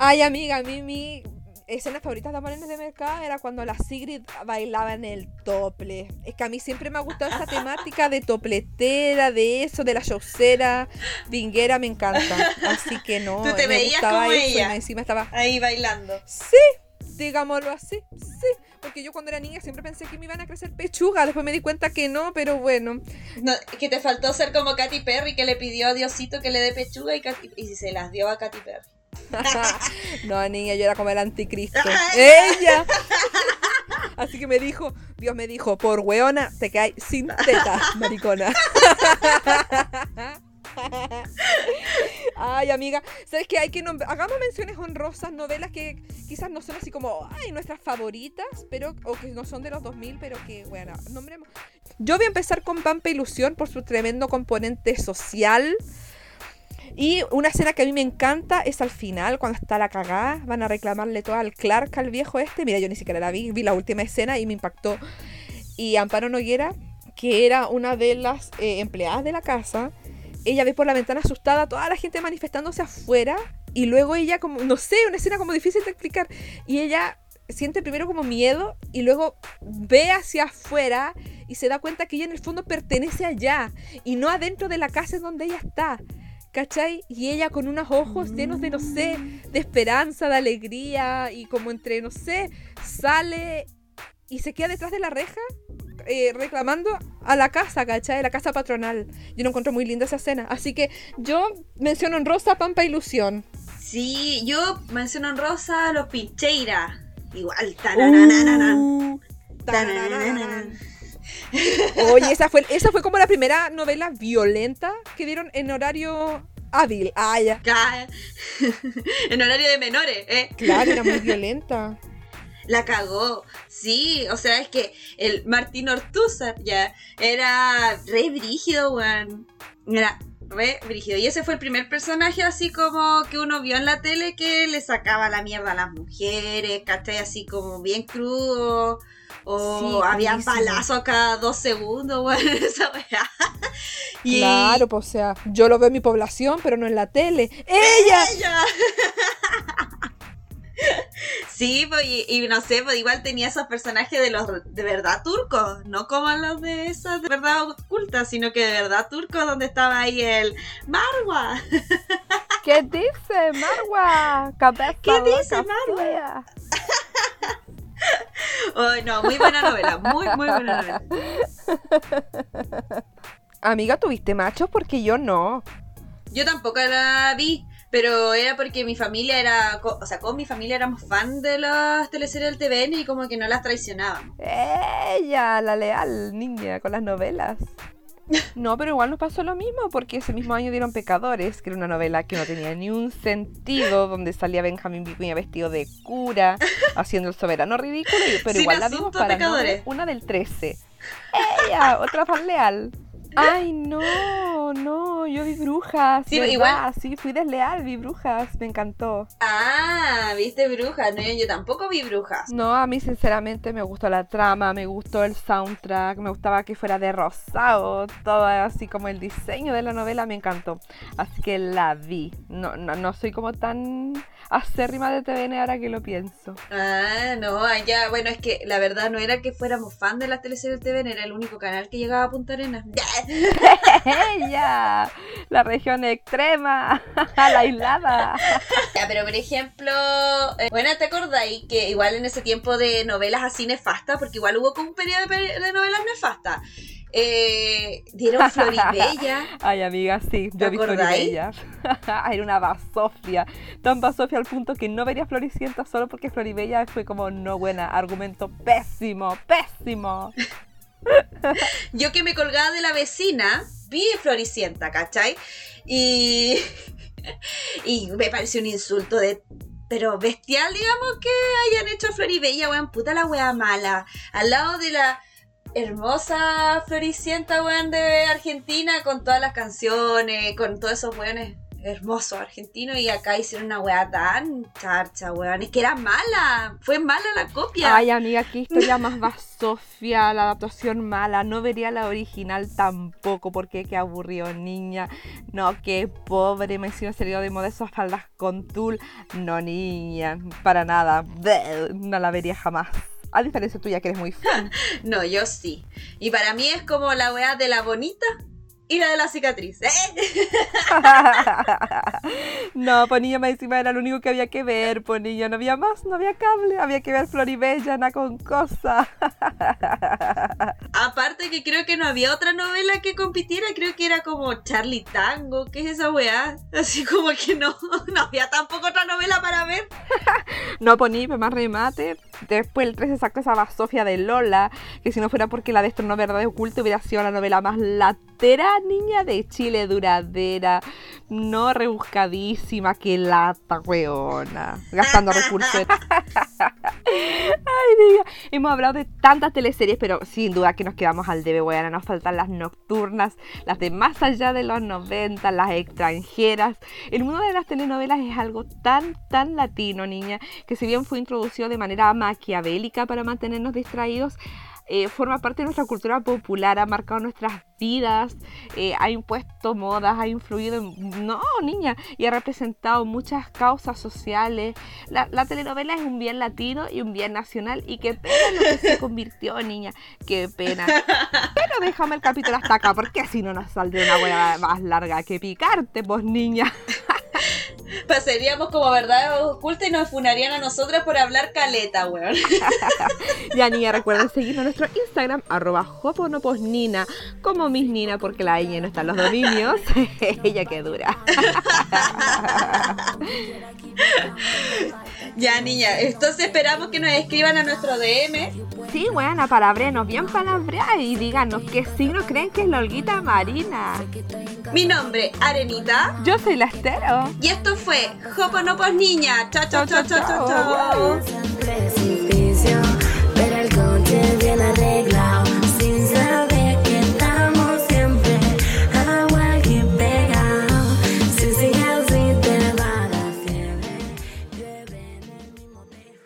Ay, amiga, a mí mi escena favorita de Amores de Mercado era cuando la Sigrid bailaba en el tople. Es que a mí siempre me ha gustado esa temática de topletera, de eso, de la showcera, vinguera, me encanta. Así que no, Tú te me veías gustaba como eso ella. encima estaba... Ahí bailando. Sí, digámoslo así, sí. Porque yo cuando era niña siempre pensé que me iban a crecer pechuga, después me di cuenta que no, pero bueno. No, que te faltó ser como Katy Perry que le pidió a Diosito que le dé pechuga y, Katy- y se las dio a Katy Perry. no, niña, yo era como el anticristo. ¡Ella! Así que me dijo, Dios me dijo, por weona te caes sin teta, maricona. Ay, amiga, ¿sabes qué? Hay que hagamos menciones honrosas, novelas que quizás no son así como, ay, nuestras favoritas, pero o que no son de los 2000, pero que, bueno, nombremos. Yo voy a empezar con Pampa Ilusión por su tremendo componente social. Y una escena que a mí me encanta es al final, cuando está la cagada, van a reclamarle todo al Clark, al viejo este. Mira, yo ni siquiera la vi, vi la última escena y me impactó. Y Amparo Noguera, que era una de las eh, empleadas de la casa, ella ve por la ventana asustada toda la gente manifestándose afuera y luego ella como, no sé, una escena como difícil de explicar. Y ella siente primero como miedo y luego ve hacia afuera y se da cuenta que ella en el fondo pertenece allá y no adentro de la casa en donde ella está. ¿Cachai? Y ella con unos ojos llenos de, no sé, de esperanza, de alegría y como entre, no sé, sale y se queda detrás de la reja eh, reclamando a la casa, ¿cachai? La casa patronal. Yo lo encuentro muy linda esa escena. Así que yo menciono en rosa Pampa Ilusión. Sí, yo menciono en rosa los Pincheira. Igual, tananana. Uh, tananana. Oye, esa fue, esa fue como la primera novela violenta que dieron en horario hábil. Ah, ya. En horario de menores, ¿eh? Claro, era muy violenta. La cagó. Sí, o sea, es que el Martín Ortúzar ya era re brígido, weón. Era re brígido. Y ese fue el primer personaje así como que uno vio en la tele que le sacaba la mierda a las mujeres, ¿cachai? Así como bien crudo. O Sí, había buenísimo. balazos cada dos segundos, weón, esa weá. Y- Claro, pues o sea, yo lo veo en mi población, pero no en la tele. ¡Ella! ¡Ella! Sí, pues, y, y no sé, pues igual tenía esos personajes de los de verdad turcos, no como los de esas de verdad ocultas, sino que de verdad turcos, donde estaba ahí el Marwa. ¿Qué dice Marwa? Cabeza ¿Qué dice Marwa? Ay, no, muy buena novela, muy, muy buena novela. Amiga, ¿tuviste machos? Porque yo no. Yo tampoco la vi, Pero era porque mi familia era, o sea, con mi familia éramos fan de las teleseries del TVN y como que no las traicionábamos. Ella, la leal niña con las novelas. No, pero igual nos pasó lo mismo porque ese mismo año dieron Pecadores, que era una novela que no tenía ni un sentido, donde salía Benjamín Vicuña vestido de cura, haciendo el soberano ridículo, pero Sin igual la vimos para Pecadores. no- una del 13. Ella, otra fan leal. Ay, no, no, yo vi brujas. Sí, ¿verdad? igual- Sí, fui desleal, vi brujas, me encantó. Ah, viste brujas, no, yo tampoco vi brujas. No, a mí sinceramente me gustó la trama, me gustó el soundtrack, me gustaba que fuera de rosado, todo así como el diseño de la novela me encantó. Así que la vi. No, no, no soy como tan acérrima de TVN ahora que lo pienso. Ah, no, allá, bueno, es que la verdad no era que fuéramos fan de las teleseries del TVN, era el único canal que llegaba a Punta Arenas. ¡Ella! La región extrema, la aislada. Ya, pero por ejemplo, eh, bueno, ¿te acordáis que igual en ese tiempo de novelas así nefastas, porque igual hubo como un periodo de, novelas nefastas, eh, dieron Floribella? Ay, amiga, sí, ¿Te yo vi? Floribella. Era una basofia. Tan basofia al punto que no vería Floricienta solo porque Floribella fue como no buena. Argumento pésimo, pésimo. Yo que me colgaba de la vecina, vi Floricienta, ¿cachai? Y, y me pareció un insulto de... Pero bestial, digamos, que hayan hecho Floribella, weón, puta la wea mala. Al lado de la hermosa Floricienta, weón, de Argentina, con todas las canciones, con todos esos weones hermosos argentinos, y acá hicieron una wea tan charcha, weón. Es que era mala, fue mala la copia. Ay, amiga, qué historia más basofia, la adaptación mala. No vería la original tampoco porque qué aburrido, niña. No, qué pobre, me hicieron salido de moda esas faldas con tul. No, niña, para nada. No la vería jamás. A diferencia tuya que eres muy fan. No, yo sí. Y para mí es como la weá de la bonita y la de la cicatriz. ¿eh? no, pues niña, más encima era lo único que había que ver, pues niña, no había más, no había cable, había que ver Floribella, na con cosa. Aparte que creo que no había otra novela que compitiera, creo que era como Charlie Tango, ¿qué es esa weá? Así como que no, no había tampoco otra novela para ver. No poní, pues más remate. Después el 13 sacó esa basofia de Lola, que si no fuera porque la destronó verdad oculta hubiera sido la novela más latera, niña de Chile, duradera, no rebuscadísima, que lata, weona, gastando recursos. Ay, niña, hemos hablado de tantas teleseries, pero sin duda que nos quedamos al debe, weona, nos faltan las nocturnas, las de más allá de los 90, las extranjeras. El mundo de las telenovelas es algo tan, tan latino, niña, que si bien fue introducido de manera maquiavélica para mantenernos distraídos, eh, forma parte de nuestra cultura popular, ha marcado nuestras vidas, eh, ha impuesto modas, ha influido en... No, niña, y ha representado muchas causas sociales. La, la telenovela es un bien latino y un bien nacional, y qué pena lo que se convirtió, niña, qué pena. Pero déjame el capítulo hasta acá, porque si no nos saldría una hueá más larga que picarte, pues niña. Pasaríamos como verdad oculta y nos funarían a nosotras por hablar caleta, weón. Ya niña, recuerden seguirnos en nuestro Instagram, arroba joponoposnina, como mis Nina, porque la ñ no está en los dominios. Ella que dura. Ya, niña, entonces esperamos que nos escriban a nuestro DM. Sí, bueno, palabrenos, bien palabrear y díganos qué signo creen que es la Olguita Marina. Mi nombre, Arenita. Yo soy Lastero. Y esto fue Jopo Joponopos Niña. Chao, chao, chao, chao, chao. chao,